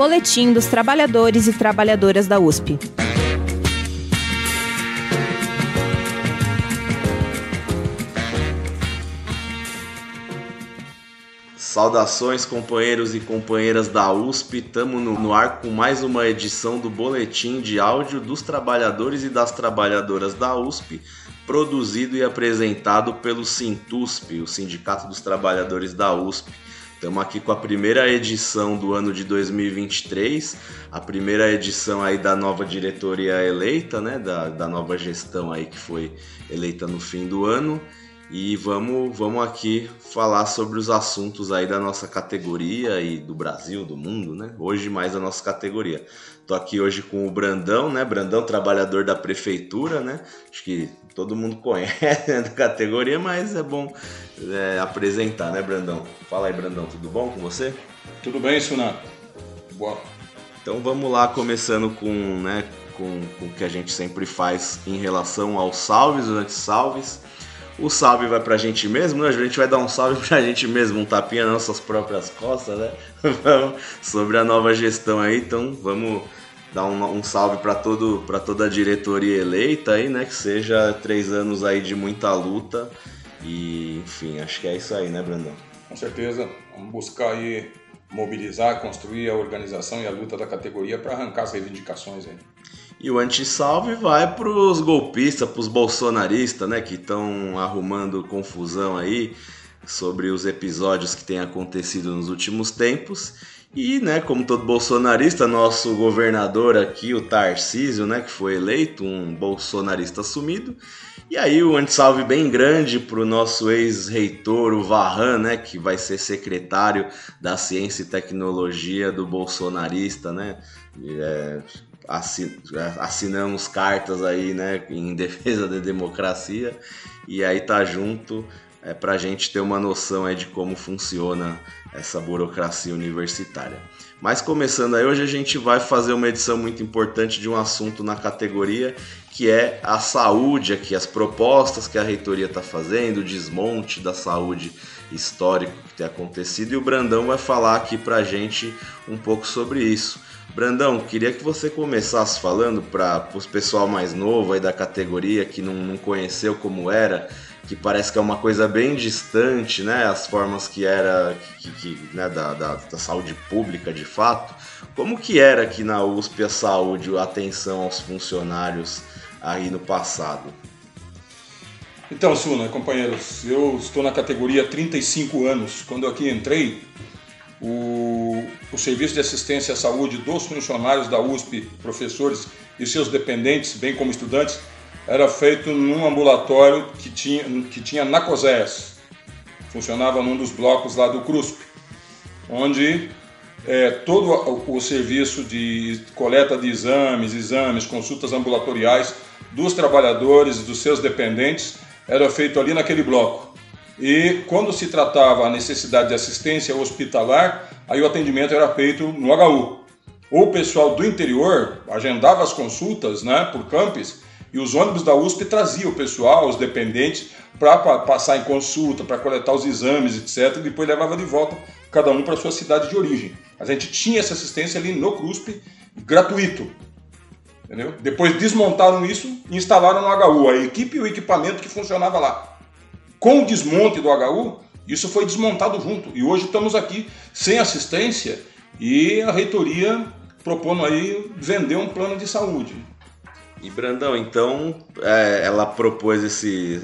Boletim dos Trabalhadores e Trabalhadoras da USP. Saudações, companheiros e companheiras da USP. Estamos no, no, ar com mais uma edição do Boletim de Áudio dos Trabalhadores e das Trabalhadoras da USP, produzido e apresentado pelo Sintusp, o Sindicato dos Trabalhadores da USP. Estamos aqui com a primeira edição do ano de 2023, a primeira edição aí da nova diretoria eleita, né, da, da nova gestão aí que foi eleita no fim do ano. E vamos, vamos aqui falar sobre os assuntos aí da nossa categoria e do Brasil, do mundo, né? Hoje mais da nossa categoria. Tô aqui hoje com o Brandão, né? Brandão, trabalhador da prefeitura, né? Acho que todo mundo conhece né, da categoria, mas é bom é, apresentar, né, Brandão? Fala aí, Brandão, tudo bom com você? Tudo bem, Sunato. Boa. Então vamos lá, começando com, né, com, com o que a gente sempre faz em relação aos salves, os antissalves. O salve vai pra gente mesmo, né? A gente vai dar um salve pra gente mesmo, um tapinha nas nossas próprias costas, né? Sobre a nova gestão aí, então vamos dar um, um salve para todo para toda a diretoria eleita aí, né? Que seja três anos aí de muita luta e enfim, acho que é isso aí, né, Brandão? Com certeza, vamos buscar aí mobilizar, construir a organização e a luta da categoria para arrancar as reivindicações aí. E o antissalve vai para os golpistas, para os bolsonaristas, né, que estão arrumando confusão aí sobre os episódios que têm acontecido nos últimos tempos. E, né, como todo bolsonarista, nosso governador aqui, o Tarcísio, né, que foi eleito um bolsonarista assumido. E aí o antissalve bem grande para o nosso ex-reitor, o Varran, né, que vai ser secretário da Ciência e Tecnologia do bolsonarista, né? É, assinamos cartas aí, né, em defesa da democracia e aí tá junto é, para a gente ter uma noção aí de como funciona essa burocracia universitária. Mas começando aí, hoje a gente vai fazer uma edição muito importante de um assunto na categoria que é a saúde aqui, as propostas que a reitoria está fazendo, o desmonte da saúde histórico que tem acontecido e o Brandão vai falar aqui para a gente um pouco sobre isso. Brandão, queria que você começasse falando para o pessoal mais novo aí da categoria que não, não conheceu como era, que parece que é uma coisa bem distante, né? As formas que era que, que, né, da, da, da, saúde pública de fato. Como que era aqui na USP a saúde, a atenção aos funcionários aí no passado? Então, Suna, companheiros, eu estou na categoria 35 anos. Quando aqui entrei, o, o Serviço de Assistência à Saúde dos funcionários da USP, professores e seus dependentes, bem como estudantes, era feito num ambulatório que tinha, que tinha na COSES. Funcionava num dos blocos lá do CRUSP, onde é, todo o, o serviço de coleta de exames, exames, consultas ambulatoriais dos trabalhadores e dos seus dependentes era feito ali naquele bloco. E quando se tratava a necessidade de assistência hospitalar, aí o atendimento era feito no HU. O pessoal do interior agendava as consultas né, por campus e os ônibus da USP traziam o pessoal, os dependentes, para passar em consulta, para coletar os exames, etc. E depois levava de volta cada um para sua cidade de origem. A gente tinha essa assistência ali no CRUSP, gratuito. Entendeu? Depois desmontaram isso e instalaram no HU a equipe e o equipamento que funcionava lá com o desmonte do HU, isso foi desmontado junto. E hoje estamos aqui sem assistência e a reitoria propondo aí vender um plano de saúde. E Brandão, então é, ela propôs esse,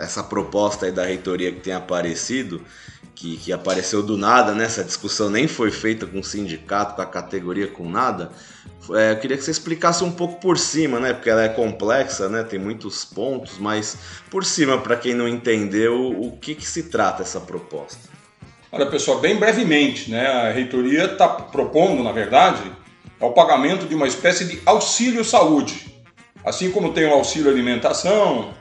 essa proposta aí da reitoria que tem aparecido, que, que apareceu do nada, né? Essa discussão nem foi feita com o sindicato, com a categoria, com nada. É, eu queria que você explicasse um pouco por cima, né? Porque ela é complexa, né? Tem muitos pontos, mas por cima, para quem não entendeu, o que, que se trata essa proposta? Olha, pessoal, bem brevemente, né? A reitoria está propondo, na verdade, é o pagamento de uma espécie de auxílio saúde. Assim como tem o auxílio alimentação,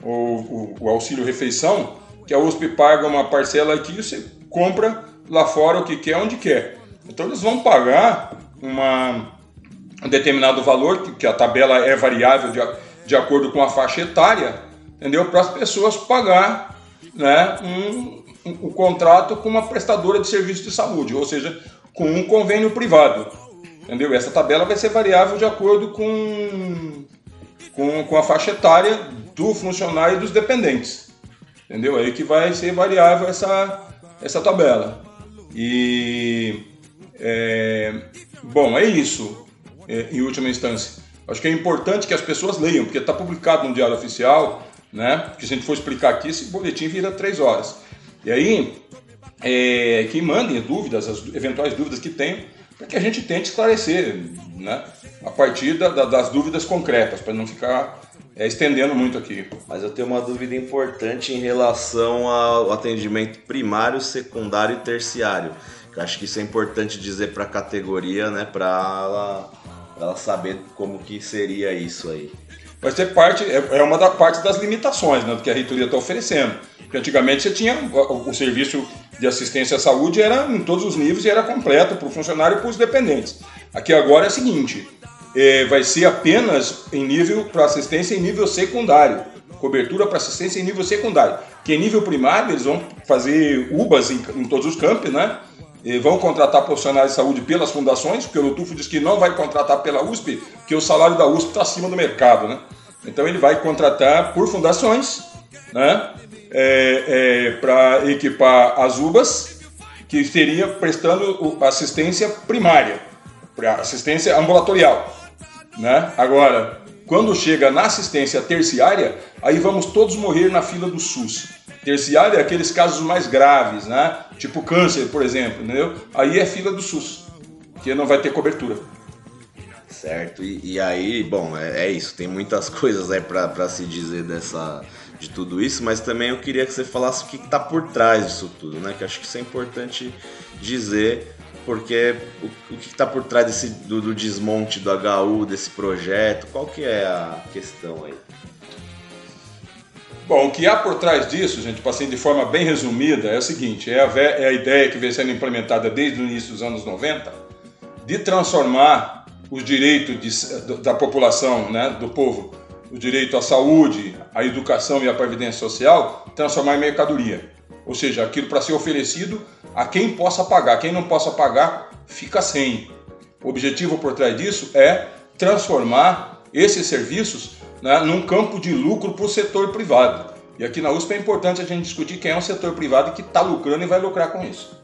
ou o, o auxílio refeição, que a USP paga uma parcela aqui e você compra lá fora o que quer, onde quer. Então eles vão pagar uma, um determinado valor, que, que a tabela é variável de, de acordo com a faixa etária, entendeu? Para as pessoas pagar né, um, um, um, contrato com uma prestadora de serviço de saúde, ou seja, com um convênio privado. Entendeu? Essa tabela vai ser variável de acordo com, com, com a faixa etária do funcionário e dos dependentes. Entendeu? Aí que vai ser variável essa, essa tabela. E. É, bom, é isso, é, em última instância. Acho que é importante que as pessoas leiam, porque está publicado no Diário Oficial, né? Que se a gente for explicar aqui, esse boletim vira três horas. E aí, é, que mandem dúvidas, as eventuais dúvidas que tenham, para que a gente tente esclarecer, né? A partir da, da, das dúvidas concretas, para não ficar é, estendendo muito aqui. Mas eu tenho uma dúvida importante em relação ao atendimento primário, secundário e terciário. Eu acho que isso é importante dizer para a categoria, né? Para ela, ela saber como que seria isso aí vai ser parte, é, é uma das partes das limitações né, do que a reitoria está oferecendo. Porque antigamente você tinha o, o, serviço de assistência à saúde era em todos os níveis e era completo para o funcionário e para os dependentes. Aqui agora é o seguinte, é, vai ser apenas em nível para assistência em nível secundário, cobertura para assistência em nível secundário. Que em nível primário eles vão fazer UBAs em, em todos os campos, né? Vão contratar profissionais de saúde pelas fundações, porque o Lutufo diz que não vai contratar pela USP, porque o salário da USP está acima do mercado, né? Então ele vai contratar por fundações, né? É, é, para equipar as UBAs, que seria prestando assistência primária, assistência ambulatorial, né? Agora, quando chega na assistência terciária, aí vamos todos morrer na fila do SUS. Terciária é aqueles casos mais graves, né? Tipo câncer, por exemplo, entendeu? Aí é fila do SUS, que não vai ter cobertura. Certo, e, e aí, bom, é, é, isso, tem muitas coisas aí para se dizer dessa, de tudo isso, mas também eu queria que você falasse o que está por trás disso tudo, né? Que acho que isso é importante dizer, porque o, o que está por trás desse, do, do desmonte do HU, desse projeto, qual que é a questão aí? Bom, o que há por trás disso, gente, passando de forma bem resumida, é o seguinte: é a, é a ideia que vem sendo implementada desde o início dos anos 90 de transformar os direitos de, da população, né, do povo, o direito à saúde, à educação e à previdência social, transformar em mercadoria. Ou seja, aquilo para ser oferecido a quem possa pagar. Quem não possa pagar, fica sem. O objetivo por trás disso é transformar esses serviços né, num campo de lucro para o setor privado. E aqui na USP é importante a gente discutir quem é o setor privado que está lucrando e vai lucrar com isso.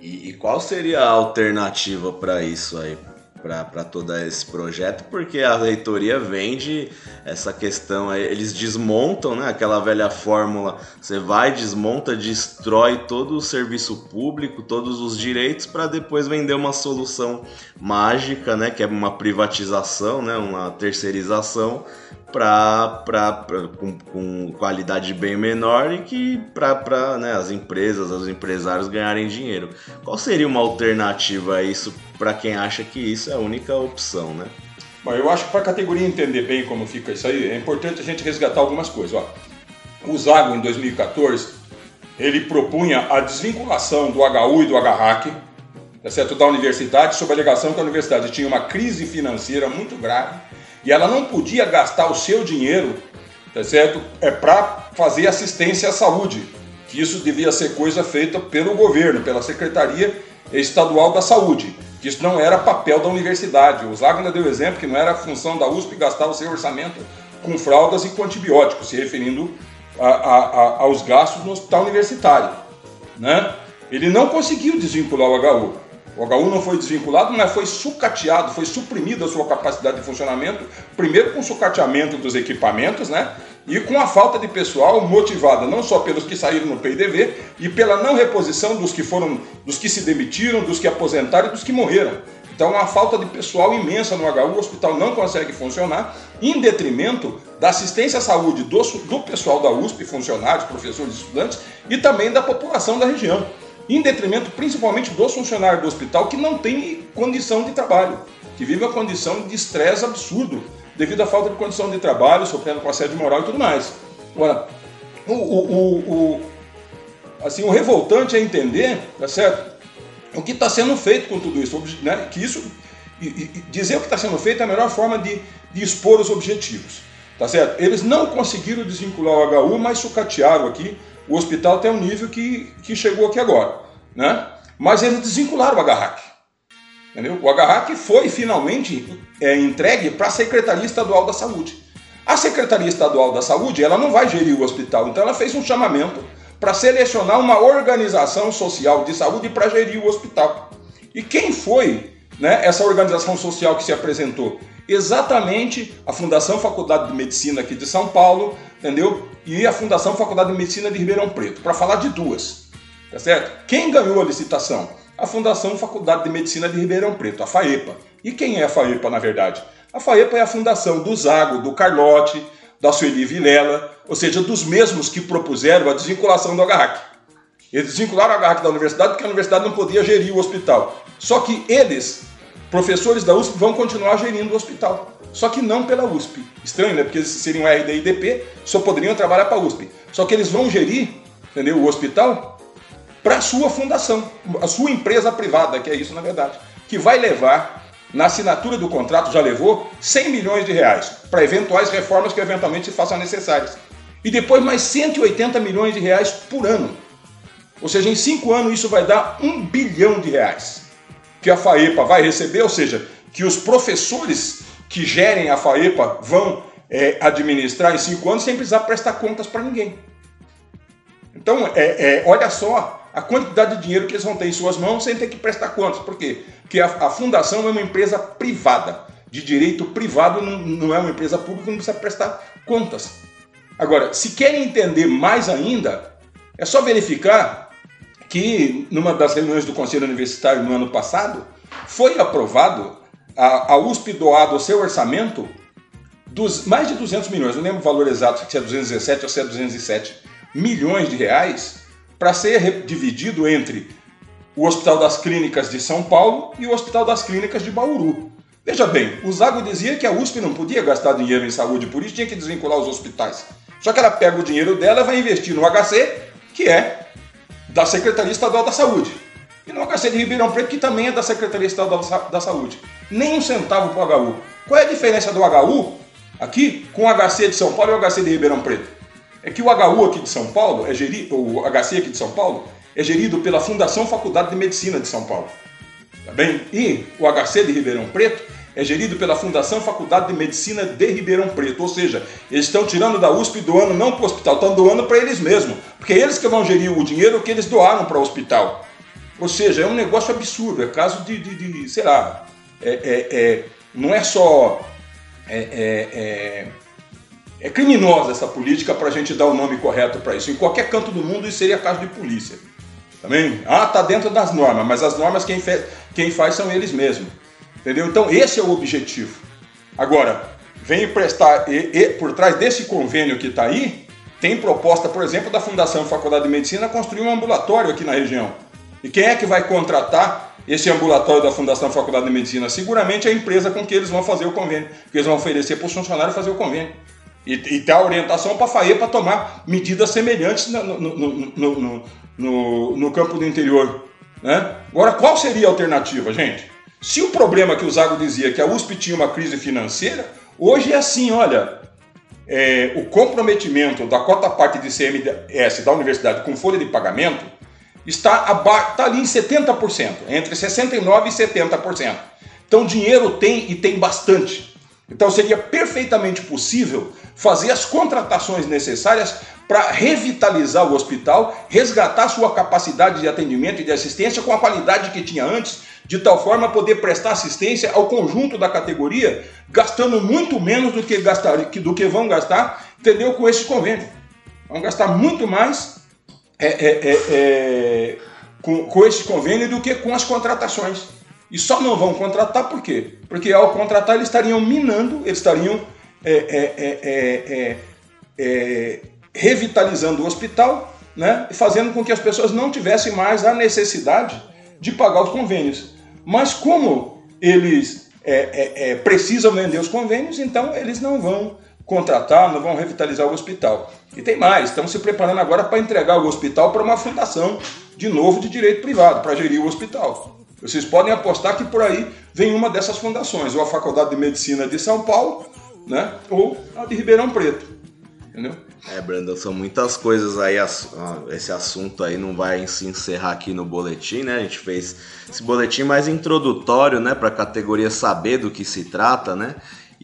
E, e qual seria a alternativa para isso aí? Para todo esse projeto, porque a reitoria vende essa questão, eles desmontam né, aquela velha fórmula, você vai, desmonta, destrói todo o serviço público, todos os direitos, para depois vender uma solução mágica, né, que é uma privatização, né, uma terceirização, pra com, com, qualidade bem menor e que para né, as empresas, os empresários ganharem dinheiro. Qual seria uma alternativa a isso para quem acha que isso é a única opção, né? Bom, eu acho que para a categoria entender bem como fica isso aí, é importante a gente resgatar algumas coisas. Ó. O Zago, em 2014, ele propunha a desvinculação do HU e do HRAC, tá certo, da universidade, sob a alegação que a universidade tinha uma crise financeira muito grave e ela não podia gastar o seu dinheiro, tá certo? É para fazer assistência à saúde, que isso devia ser coisa feita pelo governo, pela Secretaria Estadual da Saúde, que isso não era papel da universidade. O Zagner deu exemplo que não era função da USP gastar o seu orçamento com fraldas e com antibióticos, se referindo a, a, a, aos gastos no hospital universitário. Né? Ele não conseguiu desvincular o HU. O HU não foi desvinculado, mas foi sucateado, foi suprimida a sua capacidade de funcionamento, primeiro com o sucateamento dos equipamentos, né? E com a falta de pessoal motivada não só pelos que saíram no PIDV e pela não reposição dos que foram, dos que se demitiram, dos que aposentaram e dos que morreram. Então, uma falta de pessoal imensa no HU, o hospital não consegue funcionar, em detrimento da assistência à saúde do, do pessoal da USP, funcionários, professores, estudantes, e também da população da região em detrimento principalmente dos funcionários do hospital que não têm condição de trabalho, que vivem uma condição de estresse absurdo devido à falta de condição de trabalho, sofrendo com assédio moral e tudo mais. Agora, o, o, o, assim, o revoltante é entender, tá certo? O que está sendo feito com tudo isso, né? Que isso e, e, dizer o que está sendo feito é a melhor forma de, de expor os objetivos, tá certo? Eles não conseguiram desvincular o HU, mas sucatearam aqui o hospital tem um nível que, que chegou aqui agora, né? Mas eles desvincularam o HRAC. Entendeu? O agarraque foi finalmente é, entregue para a Secretaria Estadual da Saúde. A Secretaria Estadual da Saúde ela não vai gerir o hospital, então ela fez um chamamento para selecionar uma organização social de saúde para gerir o hospital. E quem foi né, essa organização social que se apresentou? Exatamente a Fundação Faculdade de Medicina aqui de São Paulo, entendeu? E a Fundação Faculdade de Medicina de Ribeirão Preto, para falar de duas. Tá certo? Quem ganhou a licitação? A Fundação Faculdade de Medicina de Ribeirão Preto, a FAEPA. E quem é a FAEPA, na verdade? A FAEPA é a fundação do Zago, do Carlotti, da Sueli Vilela, ou seja, dos mesmos que propuseram a desvinculação do agarraque. Eles desvincularam o agarraque da universidade porque a universidade não podia gerir o hospital. Só que eles, professores da USP, vão continuar gerindo o hospital. Só que não pela USP. Estranho, né? Porque eles seriam RD e DP, só poderiam trabalhar para a USP. Só que eles vão gerir entendeu, o hospital para a sua fundação, a sua empresa privada, que é isso na verdade, que vai levar, na assinatura do contrato já levou 100 milhões de reais para eventuais reformas que eventualmente se façam necessárias. E depois mais 180 milhões de reais por ano. Ou seja, em cinco anos isso vai dar um bilhão de reais que a FAEPA vai receber, ou seja, que os professores que gerem a FAEPA vão é, administrar em cinco anos sem precisar prestar contas para ninguém. Então, é, é, olha só a quantidade de dinheiro que eles vão ter em suas mãos sem ter que prestar contas. Por quê? Porque a, a fundação é uma empresa privada, de direito privado, não, não é uma empresa pública, não precisa prestar contas. Agora, se querem entender mais ainda, é só verificar que numa das reuniões do Conselho Universitário no ano passado, foi aprovado a, a USP doado o seu orçamento dos mais de 200 milhões, não lembro o valor exato, se é 217 ou se é 207 milhões de reais, para ser dividido entre o Hospital das Clínicas de São Paulo e o Hospital das Clínicas de Bauru. Veja bem, o Zago dizia que a USP não podia gastar dinheiro em saúde, por isso tinha que desvincular os hospitais. Só que ela pega o dinheiro dela e vai investir no HC, que é da Secretaria Estadual da Saúde. E no HC de Ribeirão Preto, que também é da Secretaria Estadual da Saúde. Nem um centavo para o HU. Qual é a diferença do HU aqui com o HC de São Paulo e o HC de Ribeirão Preto? é que o HU aqui de São Paulo é gerido, o HC aqui de São Paulo é gerido pela Fundação Faculdade de Medicina de São Paulo. Tá bem? E o HC de Ribeirão Preto é gerido pela Fundação Faculdade de Medicina de Ribeirão Preto. Ou seja, eles estão tirando da USP doando não para o hospital, estão doando para eles mesmos. Porque é eles que vão gerir o dinheiro que eles doaram para o hospital. Ou seja, é um negócio absurdo. É caso de, de, de sei lá, é, é, é, não é só é, é, é é criminosa essa política para a gente dar o nome correto para isso. Em qualquer canto do mundo isso seria caso de polícia. Também? Ah, tá dentro das normas, mas as normas quem, quem faz são eles mesmos. Entendeu? Então esse é o objetivo. Agora, vem prestar, e, e, por trás desse convênio que está aí, tem proposta, por exemplo, da Fundação Faculdade de Medicina construir um ambulatório aqui na região. E quem é que vai contratar esse ambulatório da Fundação Faculdade de Medicina? Seguramente a empresa com que eles vão fazer o convênio, que eles vão oferecer para os funcionários fazer o convênio. E, e ter a orientação para a FAE para tomar medidas semelhantes no, no, no, no, campo do interior. Né? Agora, qual seria a alternativa, gente? Se o problema que o Zago dizia que a USP tinha uma crise financeira, hoje é assim, olha, é, o comprometimento da cota parte de CMS da universidade com folha de pagamento está, está ali em 70%, entre 69% e 70%. Então dinheiro tem e tem bastante. Então seria perfeitamente possível fazer as contratações necessárias para revitalizar o hospital, resgatar sua capacidade de atendimento e de assistência com a qualidade que tinha antes, de tal forma poder prestar assistência ao conjunto da categoria, gastando muito menos do que, gastar, do que vão gastar, entendeu? Com esse convênio. Vão gastar muito mais é, é, é, é com, com esse convênio do que com as contratações. E só não vão contratar por quê? Porque ao contratar eles estariam minando, eles estariam é, é, é, revitalizando o hospital né, e fazendo com que as pessoas não tivessem mais a necessidade de pagar os convênios. Mas como eles precisam vender os convênios, então eles não vão contratar, não vão revitalizar o hospital. E tem mais, estamos se preparando agora para entregar o hospital para uma fundação de novo de direito privado, para gerir o hospital. Vocês podem apostar que por aí vem uma dessas fundações, ou a Faculdade de Medicina de São Paulo, né, ou a de Ribeirão Preto. entendeu? É, Brandon, são muitas coisas aí. Esse assunto aí não vai se encerrar aqui no boletim, né? A gente fez esse boletim mais introdutório, né, para a categoria saber do que se trata, né?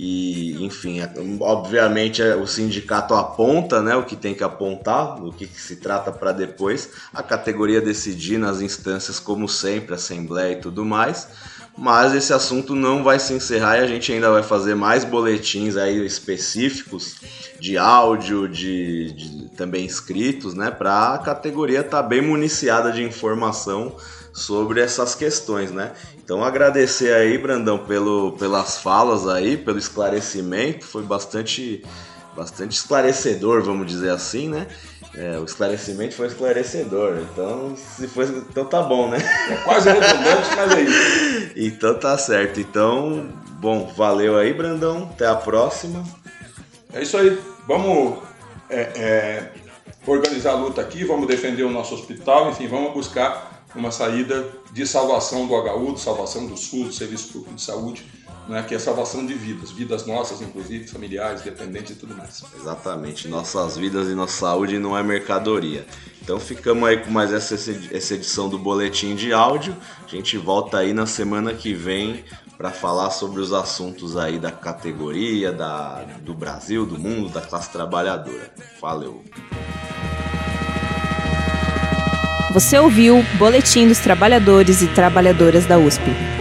E, enfim, é, obviamente é, o sindicato aponta né, o que tem que apontar, o que, que se trata para depois a categoria decidir nas instâncias, como sempre, assembleia e tudo mais. Mas esse assunto não vai se encerrar e a gente ainda vai fazer mais boletins aí específicos de áudio, de, de também escritos, né, para a categoria estar tá bem municiada de informação sobre essas questões, né? Então agradecer aí, Brandão, pelo, pelas falas aí, pelo esclarecimento, foi bastante, bastante esclarecedor, vamos dizer assim, né? É, o esclarecimento foi esclarecedor, então se foi, então tá bom, né? É quase redundante, mas é isso. Então tá certo. Então, bom, valeu aí, Brandão. Até a próxima. É isso aí. Vamos é, é, organizar a luta aqui, vamos defender o nosso hospital, enfim, vamos buscar uma saída de salvação do HU, de salvação do SUS, do Serviço Público de Saúde, né, que é a salvação de vidas, vidas nossas, inclusive, familiares, dependentes e tudo mais. Exatamente, nossas vidas e nossa saúde não é mercadoria. Então ficamos aí com mais essa, essa edição do Boletim de Áudio. A gente volta aí na semana que vem para falar sobre os assuntos aí da categoria, da, do Brasil, do mundo, da classe trabalhadora. Valeu! Você ouviu Boletim dos Trabalhadores e Trabalhadoras da USP.